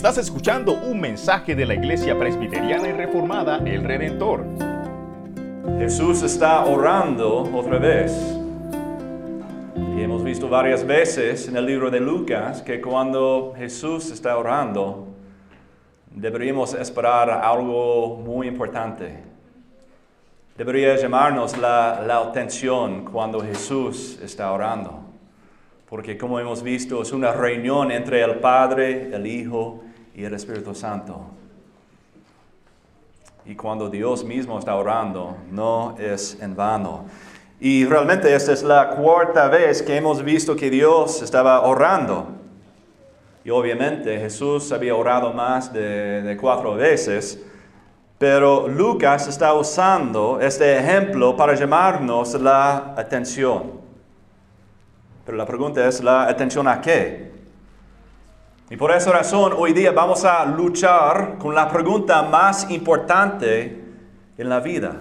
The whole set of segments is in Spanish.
Estás escuchando un mensaje de la Iglesia Presbiteriana y Reformada El Redentor. Jesús está orando otra vez. Y hemos visto varias veces en el libro de Lucas que cuando Jesús está orando, deberíamos esperar algo muy importante. Debería llamarnos la, la atención cuando Jesús está orando. Porque como hemos visto, es una reunión entre el Padre, el Hijo y el Espíritu Santo. Y cuando Dios mismo está orando, no es en vano. Y realmente esta es la cuarta vez que hemos visto que Dios estaba orando. Y obviamente Jesús había orado más de, cuatro veces, pero Lucas está usando este ejemplo para llamarnos la atención. Pero la pregunta es, ¿la atención a qué? Y por esa razón hoy día vamos a luchar con la pregunta más importante en la vida.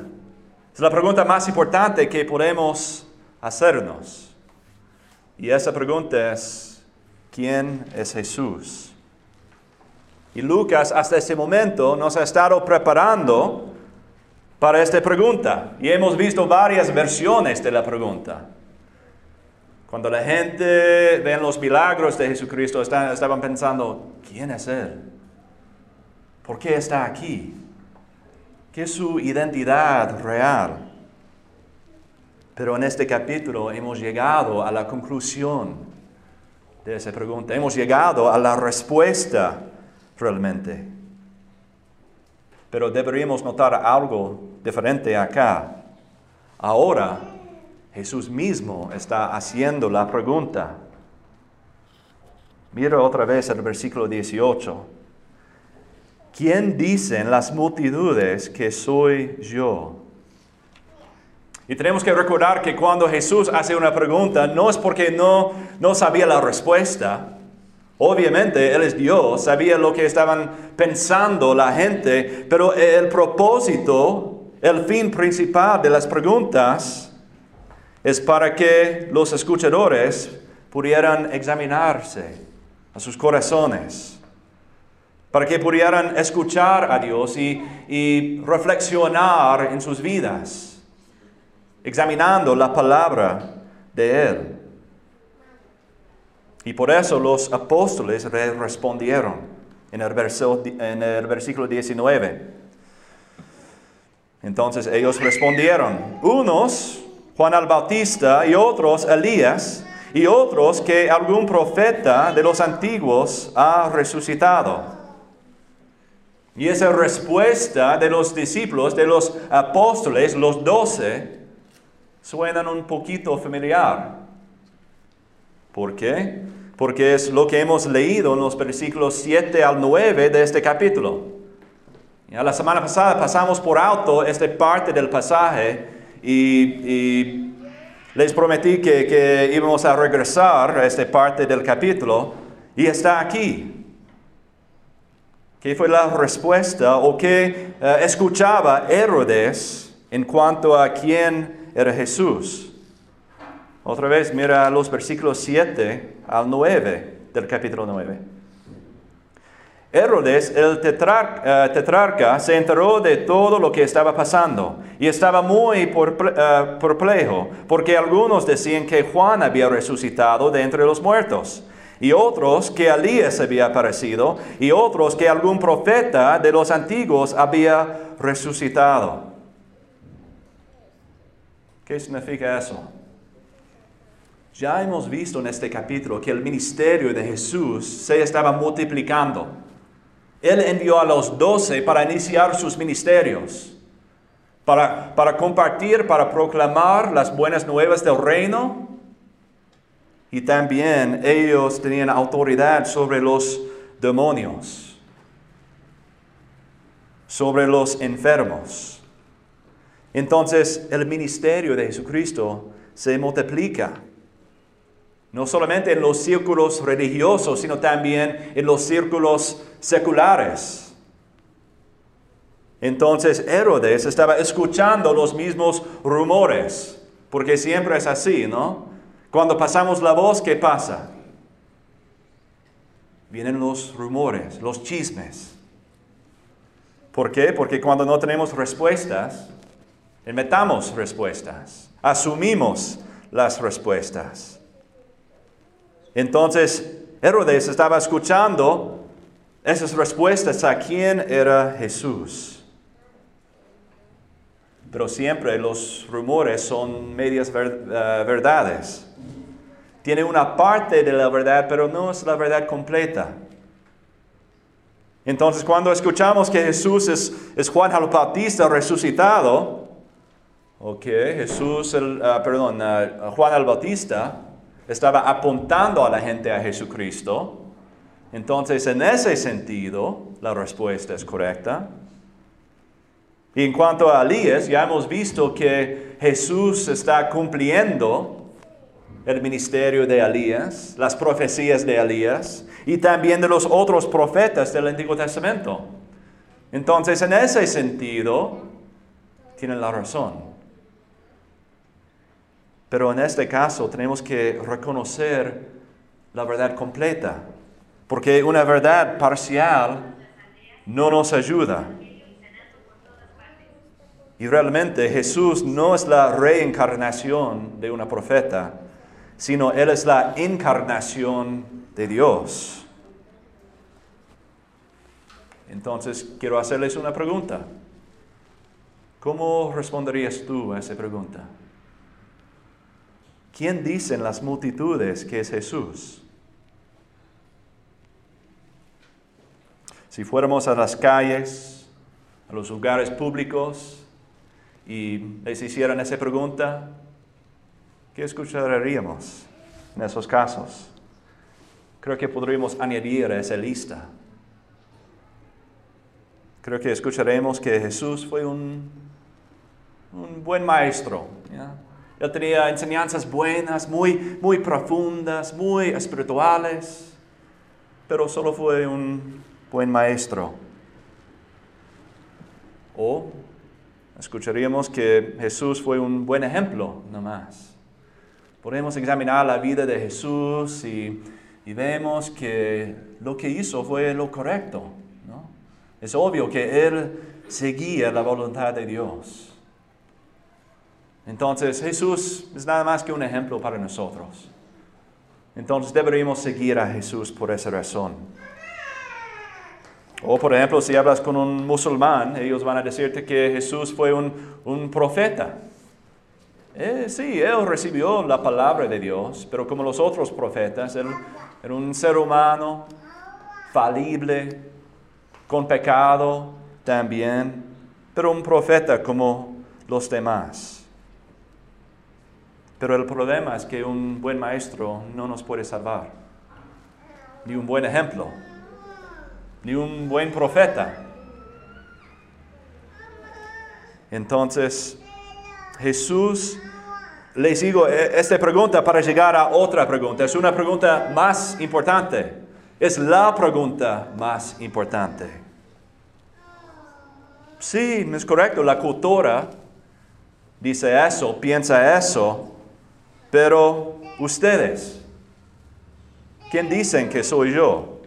Es la pregunta más importante que podemos hacernos. Y esa pregunta es, ¿quién es Jesús? Y Lucas hasta este momento nos ha estado preparando para esta pregunta. Y hemos visto varias versiones de la pregunta. Cuando la gente ve los milagros de Jesucristo, estaban pensando, ¿quién es Él? ¿Por qué está aquí? ¿Qué es su identidad real? Pero en este capítulo hemos llegado a la conclusión de esa pregunta. Hemos llegado a la respuesta realmente. Pero deberíamos notar algo diferente acá. Ahora Jesús mismo está haciendo la pregunta. Mira otra vez el versículo 18. ¿Quién dicen las multitudes que soy yo? Y tenemos que recordar que cuando Jesús hace una pregunta, no es porque no, no sabía la respuesta. Obviamente Él es Dios, sabía lo que estaban pensando la gente, pero el propósito, el fin principal de las preguntas es para que los escuchadores pudieran examinarse a sus corazones, para que pudieran escuchar a Dios y, reflexionar en sus vidas, examinando la palabra de Él. Y por eso los apóstoles respondieron en el, en el versículo 19. Entonces ellos respondieron, unos Juan el Bautista y otros Elías y otros que algún profeta de los antiguos ha resucitado. Y esa respuesta de los discípulos, de los apóstoles, los doce, suenan un poquito familiar. ¿Por qué? Porque es lo que hemos leído en los versículos 7 al 9 de este capítulo. Ya la semana pasada pasamos por alto esta parte del pasaje y, les prometí que, íbamos a regresar a esta parte del capítulo y está aquí. ¿Qué fue la respuesta o qué eh, escuchaba Herodes en cuanto a quién era Jesús? Otra vez, mira los versículos 7 al 9 del capítulo 9. Herodes, el eh, tetrarca, se enteró de todo lo que estaba pasando y estaba muy eh, perplejo, porque algunos decían que Juan había resucitado de entre los muertos, y otros que Elías había aparecido, y otros que algún profeta de los antiguos había resucitado. ¿Qué significa eso? Ya hemos visto en este capítulo que el ministerio de Jesús se estaba multiplicando. Él envió a los doce para iniciar sus ministerios, para, para compartir, para proclamar las buenas nuevas del reino. Y también ellos tenían autoridad sobre los demonios, sobre los enfermos. Entonces el ministerio de Jesucristo se multiplica no solamente en los círculos religiosos, sino también en los círculos seculares. Entonces Herodes estaba escuchando los mismos rumores, porque siempre es así, ¿no? Cuando pasamos la voz, ¿qué pasa? vienen los rumores, los chismes. ¿Por qué? Porque cuando no tenemos respuestas, inventamos respuestas, asumimos las respuestas. Entonces, Herodes estaba escuchando esas respuestas a quién era Jesús. Pero siempre los rumores son medias eh, verdades. Tiene una parte de la verdad, pero no es la verdad completa. Entonces, cuando escuchamos que Jesús es, Juan el Bautista resucitado, o que Jesús, ah, perdón, ah, Juan el Bautista estaba apuntando a la gente a Jesucristo, entonces en ese sentido la respuesta es correcta. Y en cuanto a Elías, ya hemos visto que Jesús está cumpliendo el ministerio de Elías, las profecías de Elías y también de los otros profetas del Antiguo Testamento. Entonces, en ese sentido, tienen la razón. Pero en este caso tenemos que reconocer la verdad completa, porque una verdad parcial no nos ayuda. Y realmente Jesús no es la reencarnación de una profeta, sino Él es la encarnación de Dios. Entonces, quiero hacerles una pregunta. ¿Cómo responderías tú a esa pregunta? ¿Quién dicen las multitudes que es Jesús? Si fuéramos a las calles, a los lugares públicos y les hicieran esa pregunta, ¿Qué escucharíamos en esos casos? Creo que podríamos añadir a esa lista. Creo que escucharemos que Jesús fue un, un buen maestro. Él tenía enseñanzas buenas, muy, muy profundas, muy espirituales, pero solo fue un buen maestro. O escucharíamos que Jesús fue un buen ejemplo, no más. Podemos examinar la vida de Jesús y, vemos que lo que hizo fue lo correcto. Es obvio que Él seguía la voluntad de Dios. Entonces Jesús es nada más que un ejemplo para nosotros. Entonces deberíamos seguir a Jesús por esa razón. O por ejemplo, si hablas con un musulmán, ellos van a decirte que Jesús fue un, un profeta. Eh, sí, él recibió la palabra de Dios, pero como los otros profetas, él era un ser humano falible, con pecado también, pero un profeta como los demás. Pero el problema es que un buen maestro no nos puede salvar, ni un buen ejemplo, ni un buen profeta. Entonces, Jesús, les digo e, esta pregunta para llegar a otra pregunta. Es una pregunta más importante. Es la pregunta más importante. Sí, es correcto, la cultura dice eso, piensa eso, pero ustedes, ¿quién dicen que soy yo?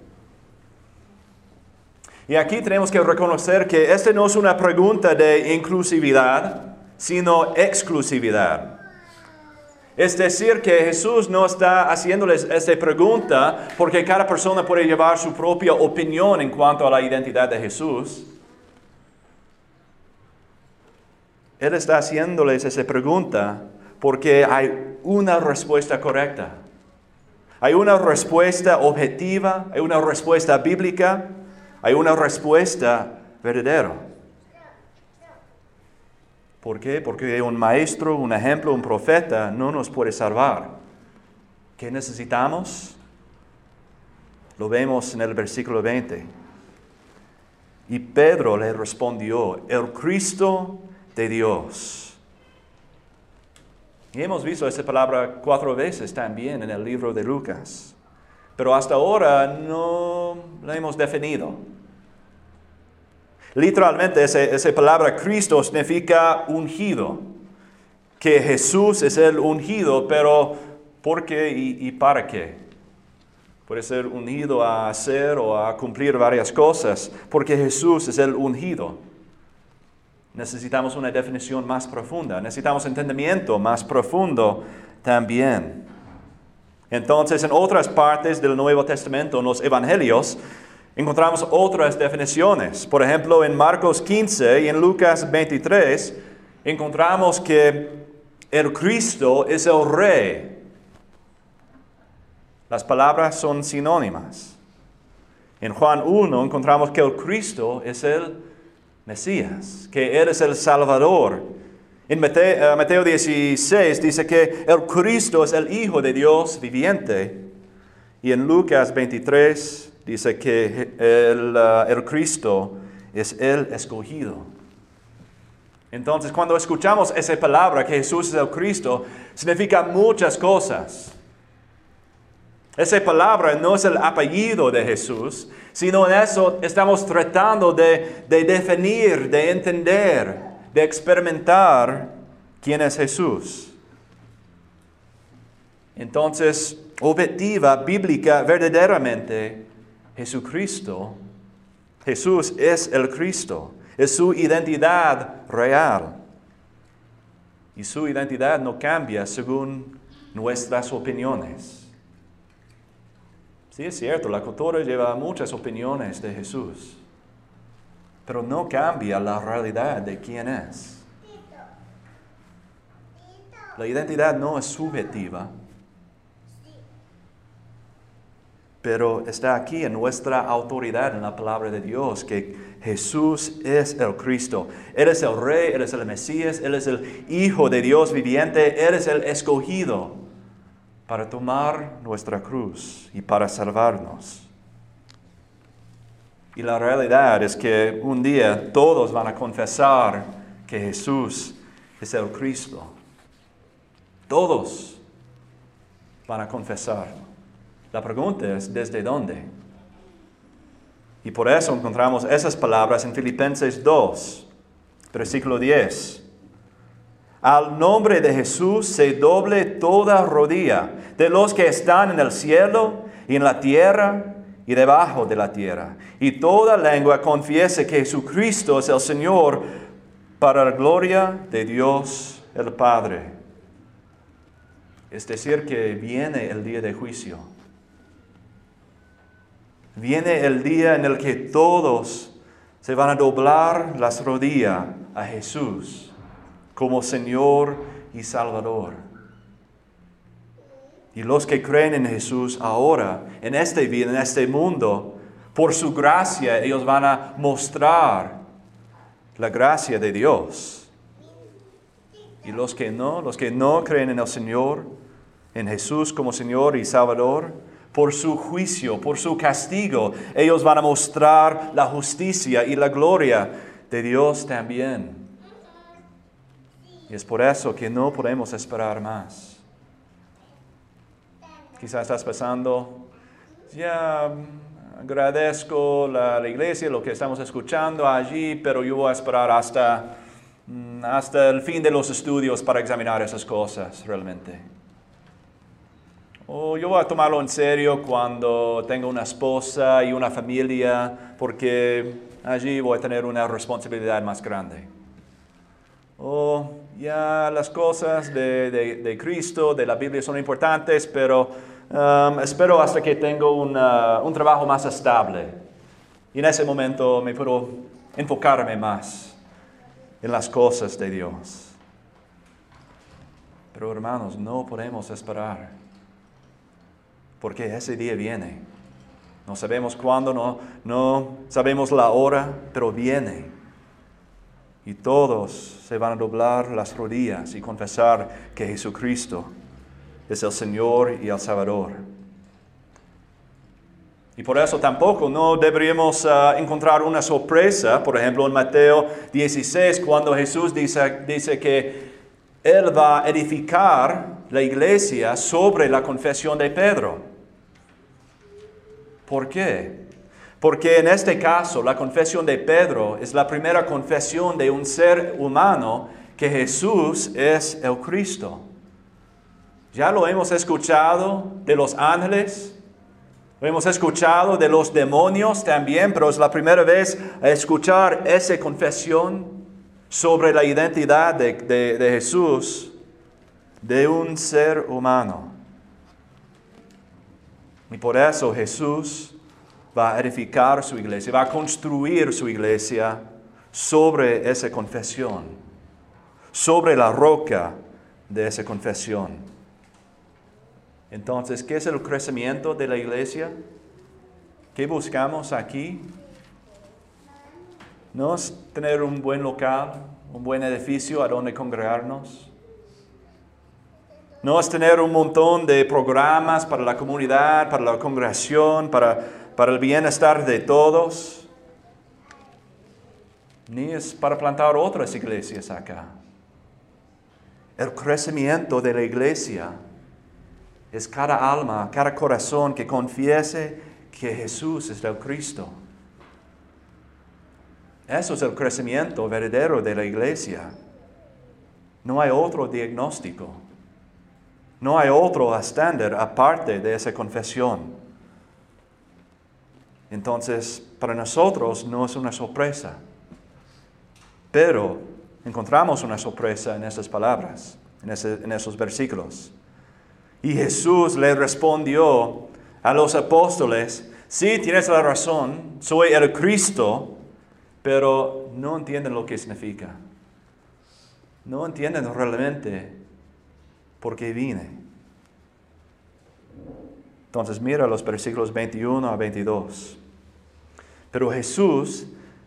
Y aquí tenemos que reconocer que esta no es una pregunta de inclusividad, sino exclusividad. Es decir, que Jesús no está haciéndoles esta pregunta porque cada persona puede llevar su propia opinión en cuanto a la identidad de Jesús. Él está haciéndoles esa pregunta porque hay una respuesta correcta. Hay una respuesta objetiva, hay una respuesta bíblica, hay una respuesta verdadera. ¿Por qué? Porque un maestro, un ejemplo, un profeta no nos puede salvar. ¿Qué necesitamos? Lo vemos en el versículo 20. Y Pedro le respondió, el Cristo de Dios. Y hemos visto esa palabra cuatro veces también en el libro de Lucas, pero hasta ahora no la hemos definido. Literalmente esa, palabra Cristo significa ungido, que Jesús es el ungido, pero ¿por qué y, para qué? Puede ser ungido a hacer o a cumplir varias cosas, porque Jesús es el ungido. Necesitamos una definición más profunda, necesitamos entendimiento más profundo también. Entonces, en otras partes del Nuevo Testamento, en los Evangelios, encontramos otras definiciones. Por ejemplo, en Marcos 15 y en Lucas 23, encontramos que el Cristo es el Rey. Las palabras son sinónimas. En Juan 1 encontramos que el Cristo es el Mesías, que Él es el Salvador. En Mateo, 16 eh, dice que el Cristo es el Hijo de Dios viviente. Y en Lucas 23 dice que eh, el Cristo es el escogido. Entonces, cuando escuchamos esa palabra que Jesús es el Cristo, significa muchas cosas. Esa palabra no es el apellido de Jesús, sino en eso estamos tratando de, definir, de entender, de experimentar quién es Jesús. Entonces, objetiva, bíblica, verdaderamente, Jesucristo, Jesús es el Cristo, es su identidad real. Y su identidad no cambia según nuestras opiniones. Sí, es cierto, la cultura lleva muchas opiniones de Jesús, pero no cambia la realidad de quién es. La identidad no es subjetiva, pero está aquí en nuestra autoridad en la palabra de Dios, que Jesús es el Cristo. Él es el Rey, Él es el Mesías, Él es el Hijo de Dios viviente, Él es el escogido para tomar nuestra cruz y para salvarnos. Y la realidad es que un día todos van a confesar que Jesús es el Cristo. Todos van a confesar. La pregunta es, ¿desde dónde? Y por eso encontramos esas palabras en Filipenses 2, versículo 10. Al nombre de Jesús se doble toda rodilla de los que están en el cielo y en la tierra y debajo de la tierra. Y toda lengua confiese que Jesucristo es el Señor para la gloria de Dios el Padre. Es decir, que viene el día de juicio. Viene el día en el que todos se van a doblar las rodillas a Jesús como Señor y Salvador. Y los que creen en Jesús ahora, en este vida, en este mundo, por su gracia, ellos van a mostrar la gracia de Dios. Y los que no, los que no creen en el Señor, en Jesús como Señor y Salvador, por su juicio, por su castigo, ellos van a mostrar la justicia y la gloria de Dios también. Y es por eso que no podemos esperar más. Quizás estás pensando, ya agradezco la, la, iglesia, lo que estamos escuchando allí, pero yo voy a esperar hasta, mm, hasta el fin de los estudios para examinar esas cosas realmente. O yo voy a tomarlo en serio cuando tenga una esposa y una familia, porque allí voy a tener una responsabilidad más grande. O ya las cosas de, Cristo, de la Biblia son importantes, pero um, espero hasta que tengo un trabajo más estable. Y en ese momento me puedo enfocarme más en las cosas de Dios. Pero hermanos, no podemos esperar, porque ese día viene. No sabemos cuándo, no, no sabemos la hora, pero viene y todos se van a doblar las rodillas y confesar que Jesucristo es el Señor y el Salvador. Y por eso tampoco no deberíamos ah, encontrar una sorpresa, por ejemplo, en Mateo 16, cuando Jesús dice, dice que Él va a edificar la iglesia sobre la confesión de Pedro. ¿Por qué? Porque en este caso la confesión de Pedro es la primera confesión de un ser humano que Jesús es el Cristo. Ya lo hemos escuchado de los ángeles, Lo hemos escuchado de los demonios también, pero es la primera vez a escuchar esa confesión sobre la identidad de, de- de Jesús de un ser humano. Y por eso Jesús va a edificar su iglesia, va a construir su iglesia sobre esa confesión, sobre la roca de esa confesión. Entonces, ¿qué es el crecimiento de la iglesia? ¿Qué buscamos aquí? ¿No es tener un buen local, un buen edificio a donde congregarnos? ¿No es tener un montón de programas para la comunidad, para la congregación, para, para el bienestar de todos? Ni es para plantar otras iglesias acá. El crecimiento de la iglesia es cada alma, cada corazón que confiese que Jesús es el Cristo. Eso es el crecimiento verdadero de la iglesia. No hay otro diagnóstico. No hay otro estándar aparte de esa confesión. Entonces, para nosotros no es una sorpresa. Pero encontramos una sorpresa en esas palabras, en, esos versículos. Y Jesús le respondió a los apóstoles, sí, tienes la razón, soy el Cristo, pero no entienden lo que significa. No entienden realmente por qué vine. Entonces mira los versículos 21 a 22. Pero Jesús,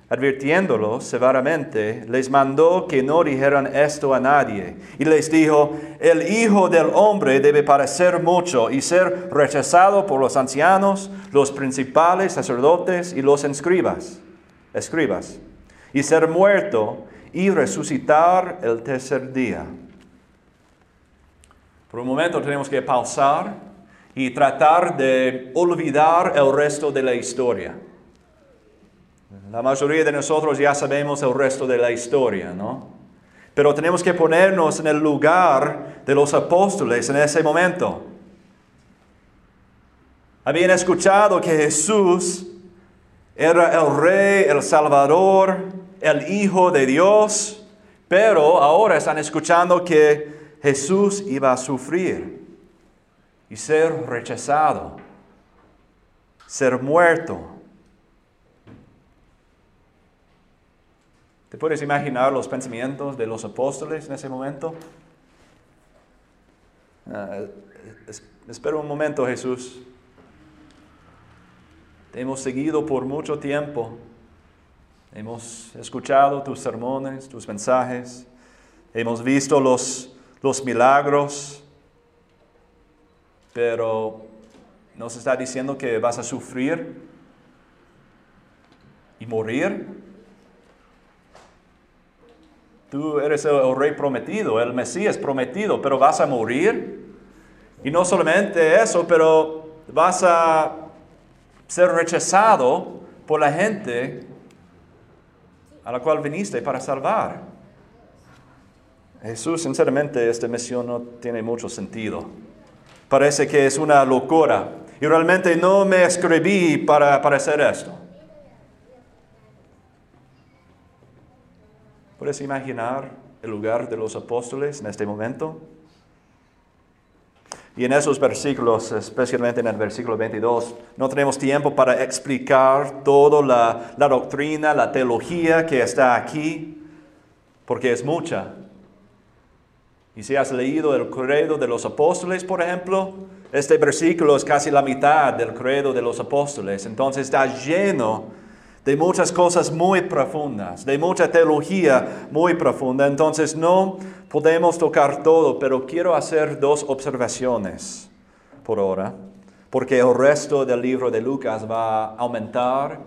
advirtiéndolos severamente, les mandó que no dijeran esto a nadie. Y les dijo, el Hijo del Hombre debe padecer mucho y ser rechazado por los ancianos, los principales sacerdotes y los escribas, escribas, y ser muerto y resucitar el tercer día. Por un momento tenemos que pausar y tratar de olvidar el resto de la historia. La mayoría de nosotros ya sabemos el resto de la historia, ¿no? Pero tenemos que ponernos en el lugar de los apóstoles en ese momento. Habían escuchado que Jesús era el rey, el salvador, el hijo de Dios, pero ahora están escuchando que Jesús iba a sufrir y ser rechazado, ser muerto. ¿Te puedes imaginar los pensamientos de los apóstoles en ese momento? Ah, es- espera un momento, Jesús. Te hemos seguido por mucho tiempo. Hemos escuchado tus sermones, tus mensajes. Hemos visto los, los milagros. Pero nos está diciendo que vas a sufrir y morir. Tú eres el, rey prometido, el Mesías prometido, pero vas a morir. Y no solamente eso, pero vas a ser rechazado por la gente a la cual viniste para salvar. Jesús, sinceramente, esta misión no tiene mucho sentido. Parece que es una locura. Y realmente no me escribí para, para hacer esto. ¿Puedes imaginar el lugar de los apóstoles en este momento? Y en esos versículos, especialmente en el versículo 22, no tenemos tiempo para explicar toda la, la doctrina, la teología que está aquí, porque es mucha. Y si has leído el credo de los apóstoles, por ejemplo, este versículo es casi la mitad del credo de los apóstoles. Entonces está lleno de muchas cosas muy profundas, de mucha teología muy profunda. Entonces no podemos tocar todo, pero quiero hacer dos observaciones por ahora, porque el resto del libro de Lucas va a aumentar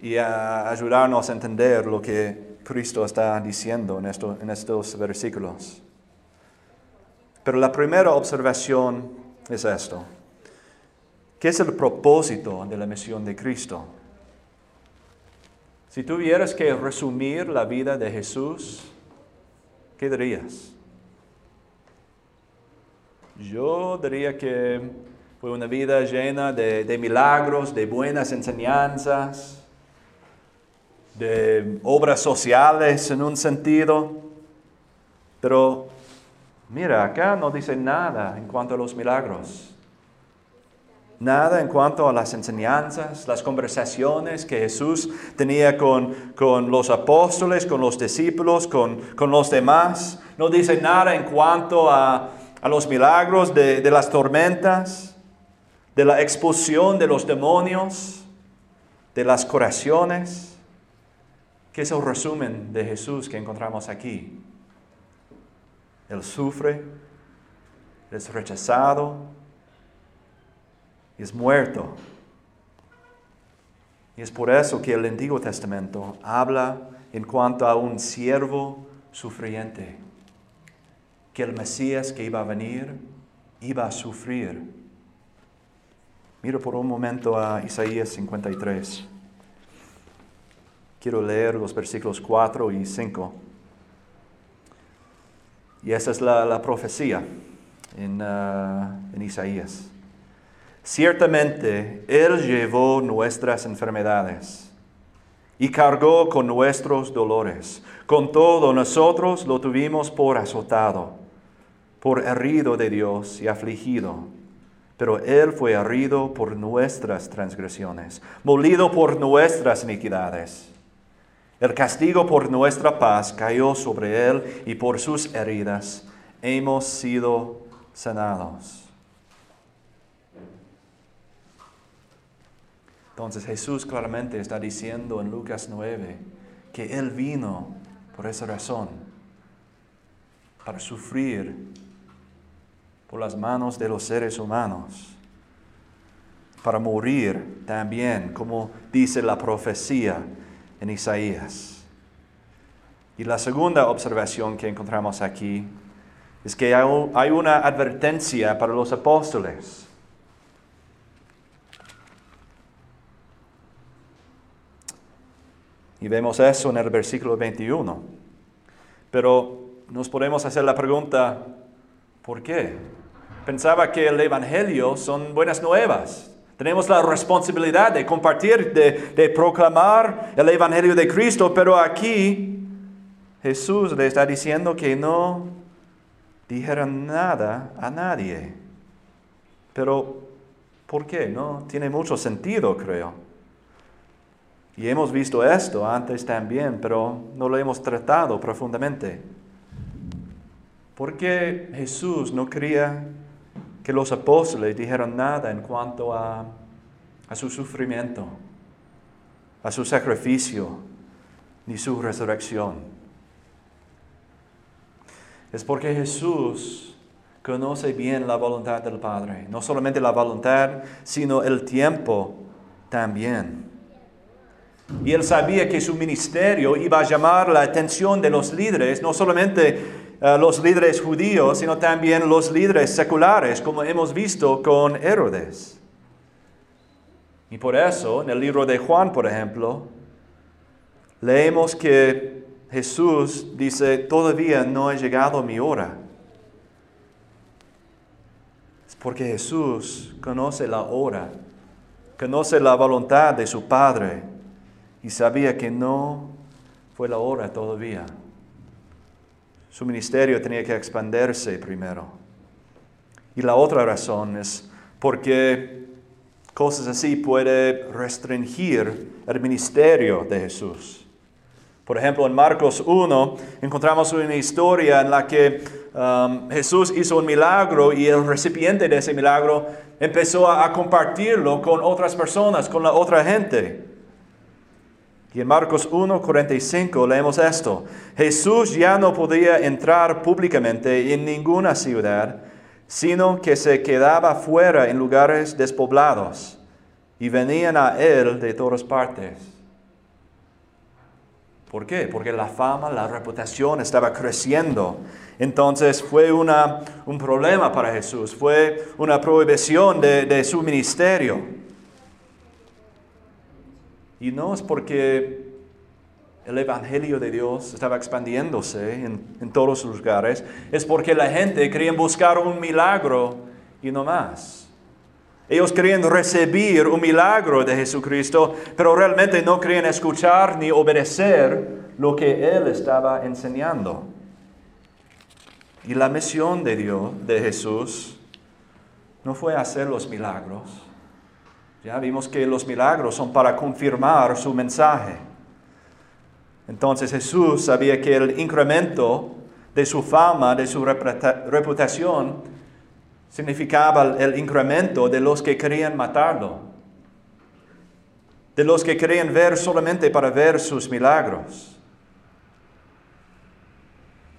y a ayudarnos a entender lo que Cristo está diciendo en, esto- en estos versículos. Pero la primera observación es esto. ¿Qué es el propósito de la misión de Cristo? Si tuvieras que resumir la vida de Jesús, ¿qué dirías? Yo diría que Fue una vida llena de, de milagros, de buenas enseñanzas, de obras sociales en un sentido. Pero mira, acá no dice nada en cuanto a los milagros. Nada en cuanto a las enseñanzas, las conversaciones que Jesús tenía con, con los apóstoles, con los discípulos, con, con, los demás. No dice nada en cuanto a, a los milagros de, de las tormentas, de la expulsión de los demonios, de las curaciones. ¿Qué es el resumen de Jesús que encontramos aquí? Él sufre, es rechazado es muerto. Y es por eso que el Antiguo Testamento habla en cuanto a un siervo sufriente, que el Mesías que iba a venir iba a sufrir. Mira por un momento a Isaías 53. Quiero leer los versículos 4 y 5. Y esa es la, la profecía en, uh, en Isaías. Ciertamente Él llevó nuestras enfermedades y cargó con nuestros dolores. Con todo nosotros lo tuvimos por azotado, por herido de Dios y afligido. Pero Él fue herido por nuestras transgresiones, molido por nuestras iniquidades. El castigo por nuestra paz cayó sobre Él y por sus heridas hemos sido sanados. Entonces Jesús claramente está diciendo en Lucas 9 que Él vino por esa razón, para sufrir por las manos de los seres humanos, para morir también, como dice la profecía en Isaías. Y la segunda observación que encontramos aquí es que hay una advertencia para los apóstoles. Y vemos eso en el versículo 21. Pero nos podemos hacer la pregunta, ¿por qué? Pensaba que el Evangelio son buenas nuevas. Tenemos la responsabilidad de compartir, de, proclamar el Evangelio de Cristo, pero aquí Jesús le está diciendo que no dijeron nada a nadie. Pero, ¿por qué? No tiene mucho sentido, creo. Y hemos visto esto antes también, pero no lo hemos tratado profundamente. ¿Por qué Jesús no quería que los apóstoles dijeran nada en cuanto a, a su sufrimiento, a su sacrificio, ni su resurrección? Es porque Jesús conoce bien la voluntad del Padre, no solamente la voluntad, sino el tiempo también. Y él sabía que su ministerio iba a llamar la atención de los líderes, no solamente uh, los líderes judíos, sino también los líderes seculares, como hemos visto con Herodes. Y por eso, en el libro de Juan, por ejemplo, leemos que Jesús dice, todavía no ha llegado mi hora. Es porque Jesús conoce la hora, conoce la voluntad de su Padre y sabía que no fue la hora todavía. Su ministerio tenía que expandirse primero. Y la otra razón es porque cosas así puede restringir el ministerio de Jesús. Por ejemplo, en Marcos 1 encontramos una historia en la que um, Jesús hizo un milagro y el recipiente de ese milagro empezó a, a compartirlo con otras personas, con la otra gente. Y en Marcos 1:45 leemos esto. Jesús ya no podía entrar públicamente en ninguna ciudad, sino que se quedaba fuera en lugares despoblados, y venían a él de todas partes. ¿Por qué? Porque la fama, la reputación estaba creciendo. Entonces fue una, un problema para Jesús, fue una prohibición de, de su ministerio. Y no es porque el Evangelio de Dios estaba expandiéndose en, todos los lugares, es porque la gente quería buscar un milagro y no más. Ellos querían recibir un milagro de Jesucristo, pero realmente no querían escuchar ni obedecer lo que Él estaba enseñando. Y la misión de Dios, de Jesús, no fue hacer los milagros. Ya vimos que los milagros son para confirmar su mensaje. Entonces Jesús sabía que el incremento de su fama, de su reputación, significaba el incremento de los que querían matarlo, de los que querían ver solamente para ver sus milagros.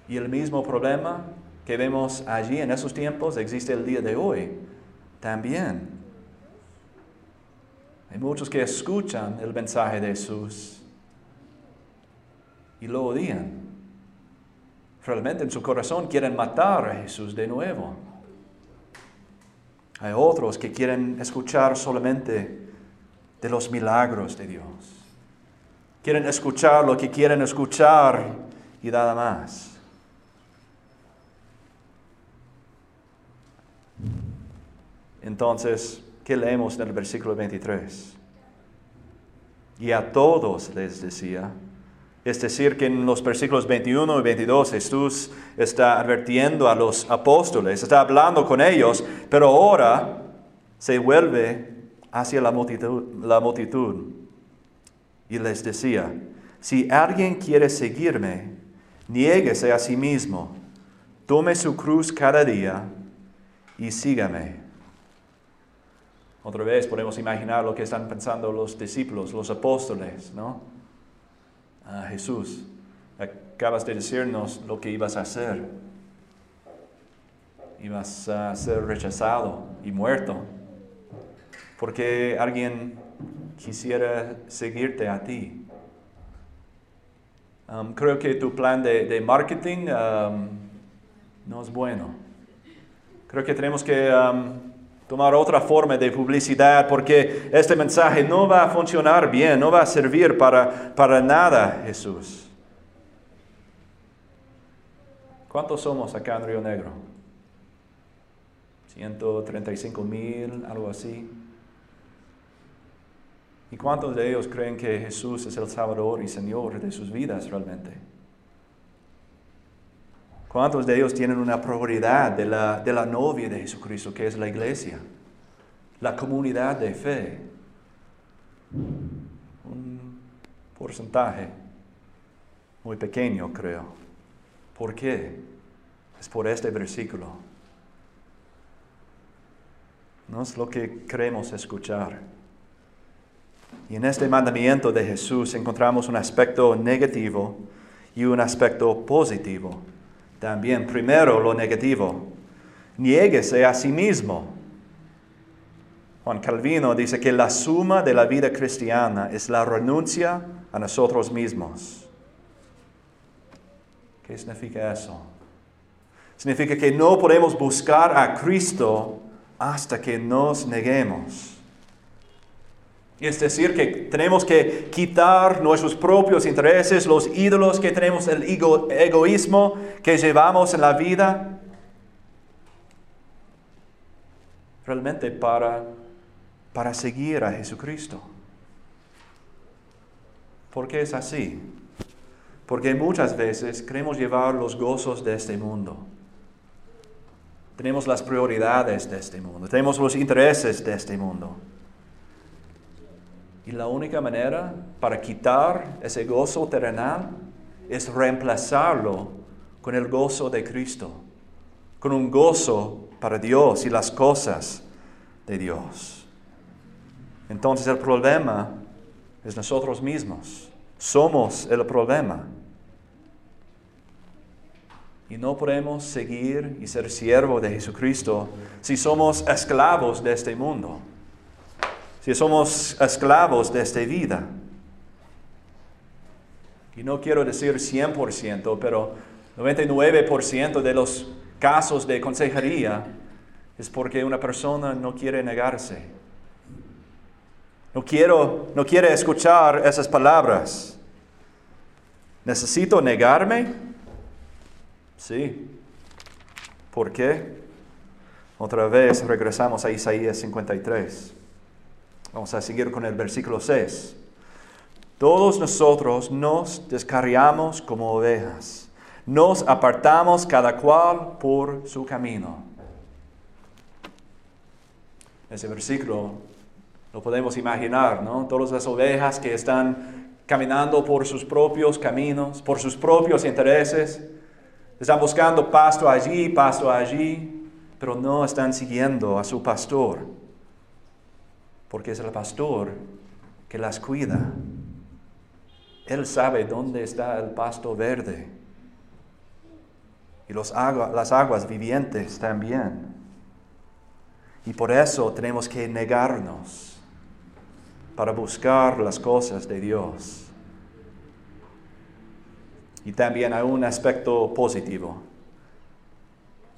Y el mismo problema que vemos allí en esos tiempos existe el día de hoy también. Hay muchos que escuchan el mensaje de Jesús y lo odian. Realmente en su corazón quieren matar a Jesús de nuevo. Hay otros que quieren escuchar solamente de los milagros de Dios. Quieren escuchar lo que quieren escuchar y nada más. Entonces, ¿qué leemos en el versículo 23? Y a todos les decía, es decir, que en los versículos 21 y 22 Jesús está advirtiendo a los apóstoles, está hablando con ellos, pero ahora se vuelve hacia la multitud, la multitud y les decía, si alguien quiere seguirme, niéguese a sí mismo, tome su cruz cada día y sígame. Otra vez podemos imaginar lo que están pensando los discípulos, los apóstoles, ¿no? Ah, Jesús, acabas de decirnos lo que ibas a hacer. Ibas a ser rechazado y muerto. Porque alguien quisiera seguirte a ti. Um, creo que tu plan de, marketing um, no es bueno. Creo que tenemos que um, tomar otra forma de publicidad porque este mensaje no va a funcionar bien, no va a servir para, para nada, Jesús. ¿Cuántos somos acá en Río Negro? 135 mil, algo así. ¿Y cuántos de ellos creen que Jesús es el Salvador y Señor de sus vidas realmente? ¿Cuántos de ellos tienen una prioridad de la, de la novia de Jesucristo, que es la iglesia? La comunidad de fe. Un porcentaje muy pequeño, creo. ¿Por qué? Es por este versículo. No es lo que queremos escuchar. Y en este mandamiento de Jesús encontramos un aspecto negativo y un aspecto positivo. También, primero, lo negativo. Niéguese a sí mismo. Juan Calvino dice que la suma de la vida cristiana es la renuncia a nosotros mismos. ¿Qué significa eso? Significa que no podemos buscar a Cristo hasta que nos neguemos. Es decir, que tenemos que quitar nuestros propios intereses, los ídolos que tenemos, el egoísmo que llevamos en la vida, realmente para, para seguir a Jesucristo. ¿Por qué es así? Porque muchas veces queremos llevar los gozos de este mundo. Tenemos las prioridades de este mundo, tenemos los intereses de este mundo. Y la única manera para quitar ese gozo terrenal es reemplazarlo con el gozo de Cristo, con un gozo para Dios y las cosas de Dios. Entonces el problema es nosotros mismos. Somos el problema. Y no podemos seguir y ser siervo de Jesucristo si somos esclavos de este mundo si somos esclavos de esta vida. Y no quiero decir 100%, pero 99% de los casos de consejería es porque una persona no quiere negarse. No, quiero, no quiere escuchar esas palabras. ¿Necesito negarme? Sí. ¿Por qué? Otra vez regresamos a Isaías 53. Vamos a seguir con el versículo 6. Todos nosotros nos descarriamos como ovejas, nos apartamos cada cual por su camino. Ese versículo lo podemos imaginar, ¿no? Todas las ovejas que están caminando por sus propios caminos, por sus propios intereses, están buscando pasto allí, pasto allí, pero no están siguiendo a su pastor, porque es el pastor que las cuida. Él sabe dónde está el pasto verde y los las aguas vivientes también. Y por eso tenemos que negarnos para buscar las cosas de Dios. Y también hay un aspecto positivo.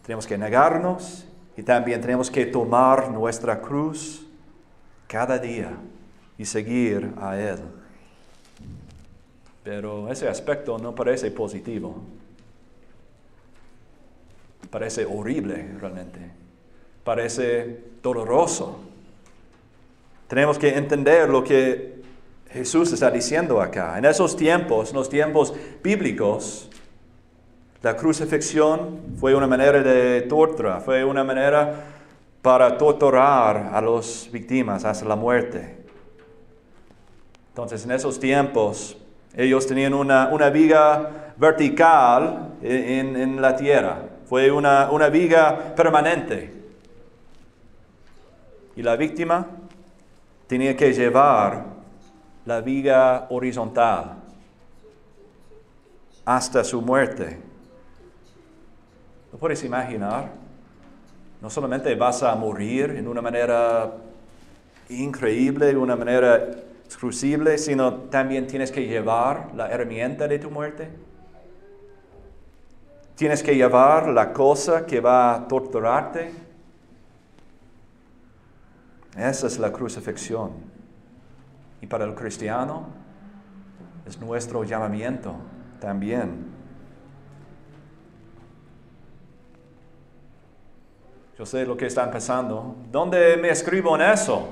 Tenemos que negarnos y también tenemos que tomar nuestra cruz cada día y seguir a Él. Pero ese aspecto no parece positivo. Parece horrible realmente. Parece doloroso. Tenemos que entender lo que Jesús está diciendo acá. En esos tiempos, en los tiempos bíblicos, la crucifixión fue una manera de tortura, fue una manera para torturar a las víctimas hasta la muerte. Entonces, en esos tiempos, ellos tenían una, viga vertical en, la tierra. Fue una, una viga permanente. Y la víctima tenía que llevar la viga horizontal hasta su muerte. ¿Lo puedes imaginar? No solamente vas a morir en una manera increíble, de una manera exclusible, sino también tienes que llevar la herramienta de tu muerte. Tienes que llevar la cosa que va a torturarte. Esa es la crucifixión. Y para el cristiano es nuestro llamamiento también. Yo sé lo que están pensando. ¿Dónde me escribo en eso?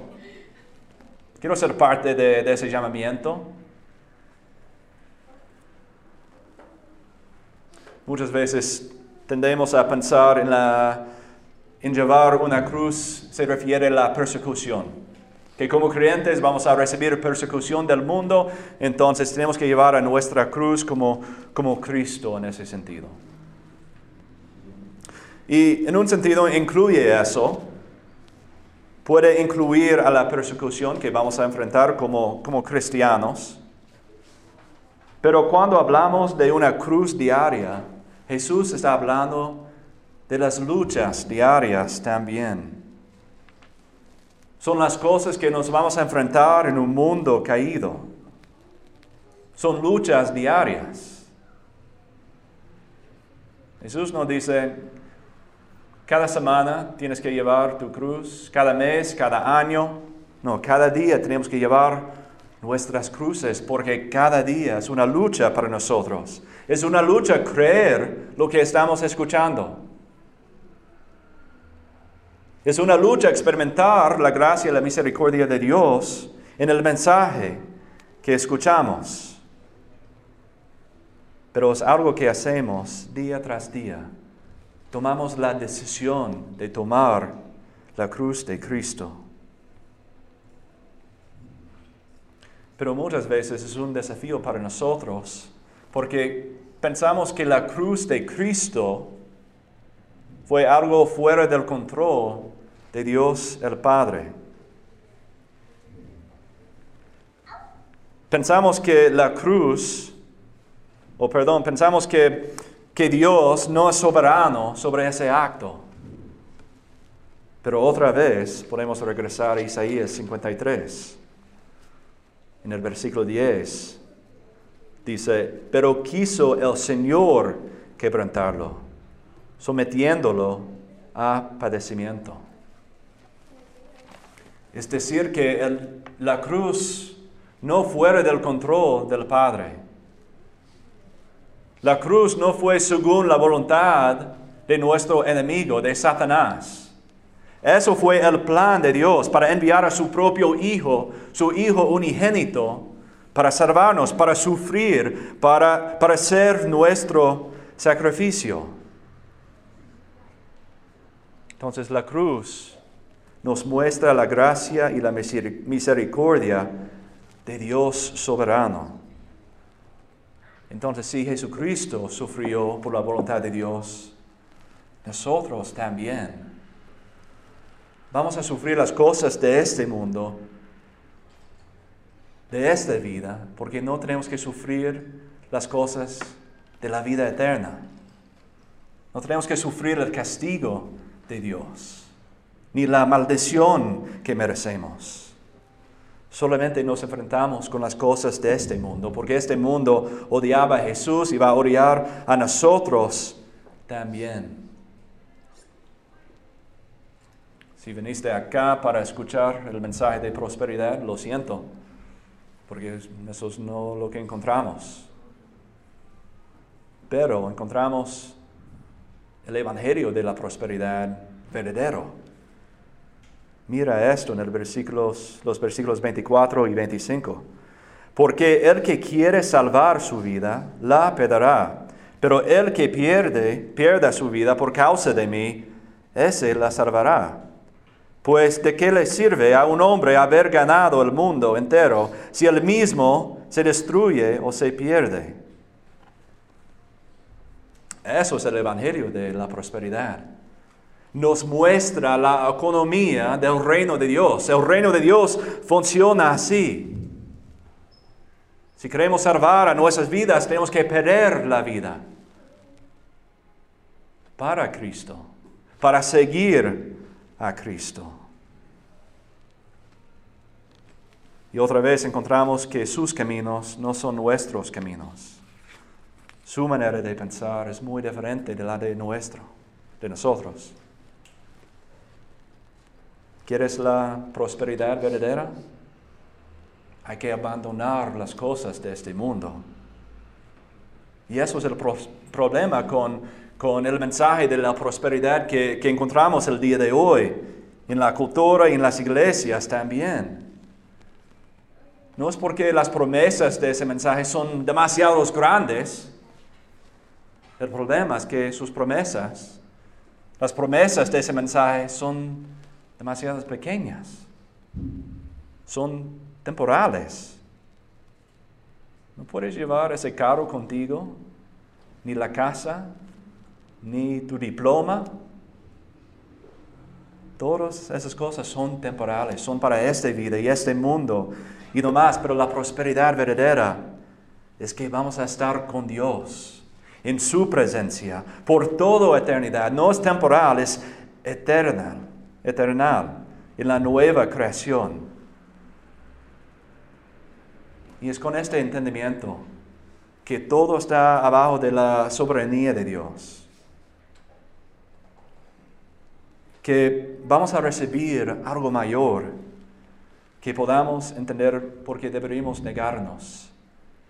Quiero ser parte de, ese llamamiento. Muchas veces tendemos a pensar en, la, llevar una cruz, se refiere a la persecución. Que como creyentes vamos a recibir persecución del mundo, entonces tenemos que llevar a nuestra cruz como, como Cristo en ese sentido. Y en un sentido incluye eso, puede incluir a la persecución que vamos a enfrentar como, como cristianos. Pero cuando hablamos de una cruz diaria, Jesús está hablando de las luchas diarias también. Son las cosas que nos vamos a enfrentar en un mundo caído. Son luchas diarias. Jesús nos dice, cada semana tienes que llevar tu cruz, cada mes, cada año. No, cada día tenemos que llevar nuestras cruces porque cada día es una lucha para nosotros. Es una lucha creer lo que estamos escuchando. Es una lucha experimentar la gracia y la misericordia de Dios en el mensaje que escuchamos. Pero es algo que hacemos día tras día tomamos la decisión de tomar la cruz de Cristo. Pero muchas veces es un desafío para nosotros porque pensamos que la cruz de Cristo fue algo fuera del control de Dios el Padre. Pensamos que la cruz, o perdón, pensamos que que Dios no es soberano sobre ese acto. Pero otra vez podemos regresar a Isaías 53. En el versículo 10 dice, pero quiso el Señor quebrantarlo, sometiéndolo a padecimiento. Es decir, que la cruz no fuera del control del Padre la cruz no fue según la voluntad de nuestro enemigo, de Satanás. Eso fue el plan de Dios para enviar a su propio Hijo, su Hijo unigénito, para salvarnos, para sufrir, para, para ser nuestro sacrificio. Entonces la cruz nos muestra la gracia y la misericordia de Dios soberano. Entonces si Jesucristo sufrió por la voluntad de Dios, nosotros también vamos a sufrir las cosas de este mundo, de esta vida, porque no tenemos que sufrir las cosas de la vida eterna. No tenemos que sufrir el castigo de Dios, ni la maldición que merecemos. Solamente nos enfrentamos con las cosas de este mundo, porque este mundo odiaba a Jesús y va a odiar a nosotros también. Si viniste acá para escuchar el mensaje de prosperidad, lo siento, porque eso es no lo que encontramos. Pero encontramos el Evangelio de la prosperidad verdadero. Mira esto en el los versículos 24 y 25. Porque el que quiere salvar su vida, la perderá. Pero el que pierde, pierda su vida por causa de mí, ese la salvará. Pues de qué le sirve a un hombre haber ganado el mundo entero si él mismo se destruye o se pierde. Eso es el Evangelio de la prosperidad. Nos muestra la economía del reino de Dios. El reino de Dios funciona así. Si queremos salvar a nuestras vidas, tenemos que perder la vida para Cristo, para seguir a Cristo. Y otra vez encontramos que sus caminos no son nuestros caminos. Su manera de pensar es muy diferente de la de nuestro, de nosotros. ¿Quieres la prosperidad verdadera? Hay que abandonar las cosas de este mundo. Y eso es el problema con, con, el mensaje de la prosperidad que, que encontramos el día de hoy, en la cultura y en las iglesias también. No es porque las promesas de ese mensaje son demasiado grandes, el problema es que sus promesas, las promesas de ese mensaje son demasiado pequeñas, son temporales. No puedes llevar ese carro contigo, ni la casa, ni tu diploma. Todas esas cosas son temporales, son para esta vida y este mundo y no más, pero la prosperidad verdadera es que vamos a estar con Dios en su presencia por toda eternidad. No es temporal, es eternal, eternal, en la nueva creación. Y es con este entendimiento que todo está abajo de la soberanía de Dios. Que vamos a recibir algo mayor que podamos entender por qué deberíamos negarnos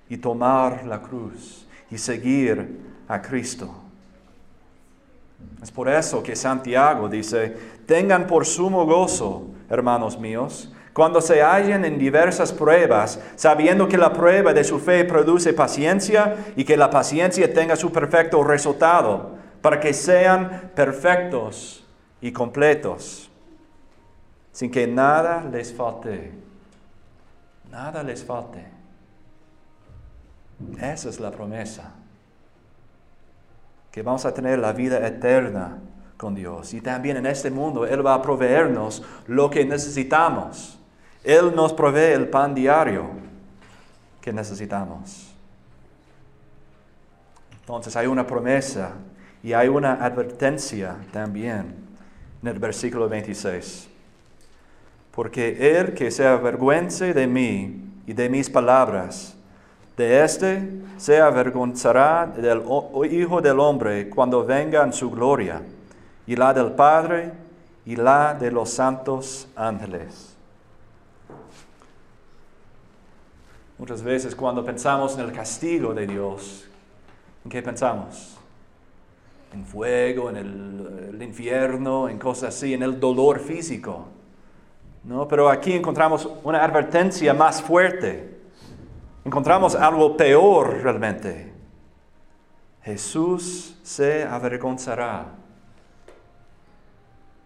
y tomar la cruz y seguir a Cristo. Es por eso que Santiago dice, tengan por sumo gozo, hermanos míos, cuando se hallen en diversas pruebas, sabiendo que la prueba de su fe produce paciencia y que la paciencia tenga su perfecto resultado, para que sean perfectos y completos, sin que nada les falte. Nada les falte. Esa es la promesa. Que vamos a tener la vida eterna con Dios. Y también en este mundo Él va a proveernos lo que necesitamos. Él nos provee el pan diario que necesitamos. Entonces hay una promesa y hay una advertencia también en el versículo 26. Porque el que se avergüence de mí y de mis palabras, de éste se avergonzará del Hijo del Hombre cuando venga en su gloria, y la del Padre y la de los santos ángeles. Muchas veces cuando pensamos en el castigo de Dios, ¿en qué pensamos? en fuego, en el, el infierno, en cosas así, en el dolor físico. ¿no? Pero aquí encontramos una advertencia más fuerte. Encontramos algo peor realmente. Jesús se avergonzará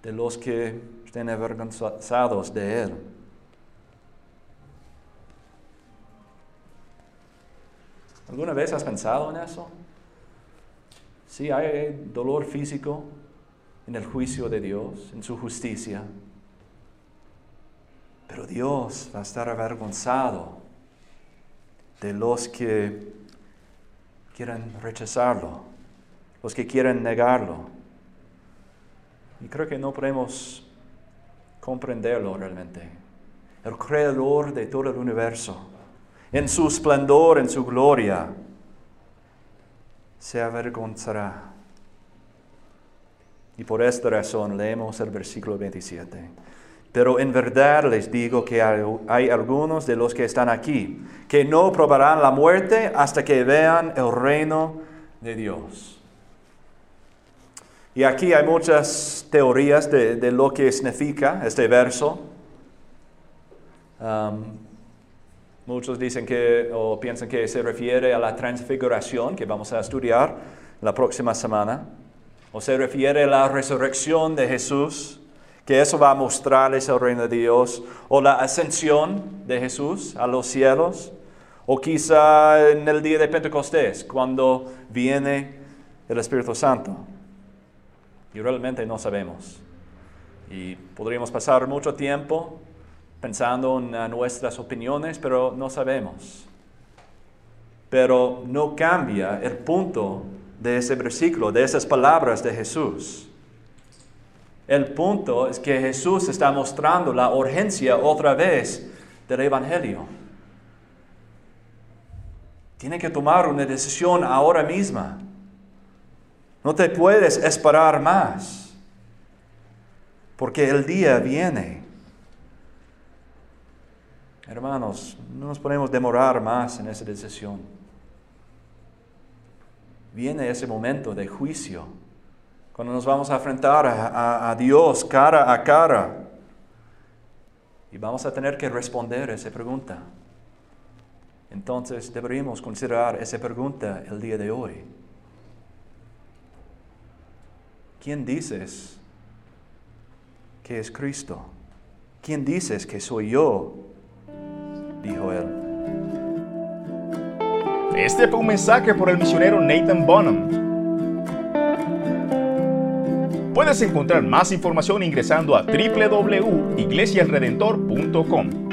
de los que estén avergonzados de Él. ¿Alguna vez has pensado en eso? Sí, hay dolor físico en el juicio de Dios, en su justicia. Pero Dios va a estar avergonzado de los que quieren rechazarlo, los que quieren negarlo. Y creo que no podemos comprenderlo realmente. El creador de todo el universo, en su esplendor, en su gloria, se avergonzará. Y por esta razón leemos el versículo 27. Pero en verdad les digo que hay, algunos de los que están aquí que no probarán la muerte hasta que vean el reino de Dios. Y aquí hay muchas teorías de, lo que significa este verso. Um, muchos dicen que o piensan que se refiere a la transfiguración que vamos a estudiar la próxima semana, o se refiere a la resurrección de Jesús que eso va a mostrarles el reino de Dios, o la ascensión de Jesús a los cielos, o quizá en el día de Pentecostés, cuando viene el Espíritu Santo. Y realmente no sabemos. Y podríamos pasar mucho tiempo pensando en nuestras opiniones, pero no sabemos. Pero no cambia el punto de ese versículo, de esas palabras de Jesús. El punto es que Jesús está mostrando la urgencia otra vez del Evangelio. Tiene que tomar una decisión ahora misma. No te puedes esperar más, porque el día viene. Hermanos, no nos podemos demorar más en esa decisión. Viene ese momento de juicio cuando nos vamos a enfrentar a, Dios cara a cara. Y vamos a tener que responder esa pregunta. Entonces deberíamos considerar esa pregunta el día de hoy. ¿Quién dices que es Cristo? ¿Quién dices que soy yo? Dijo él. Este fue un mensaje por el misionero Nathan Bonham Puedes encontrar más información ingresando a www.iglesiasredentor.com.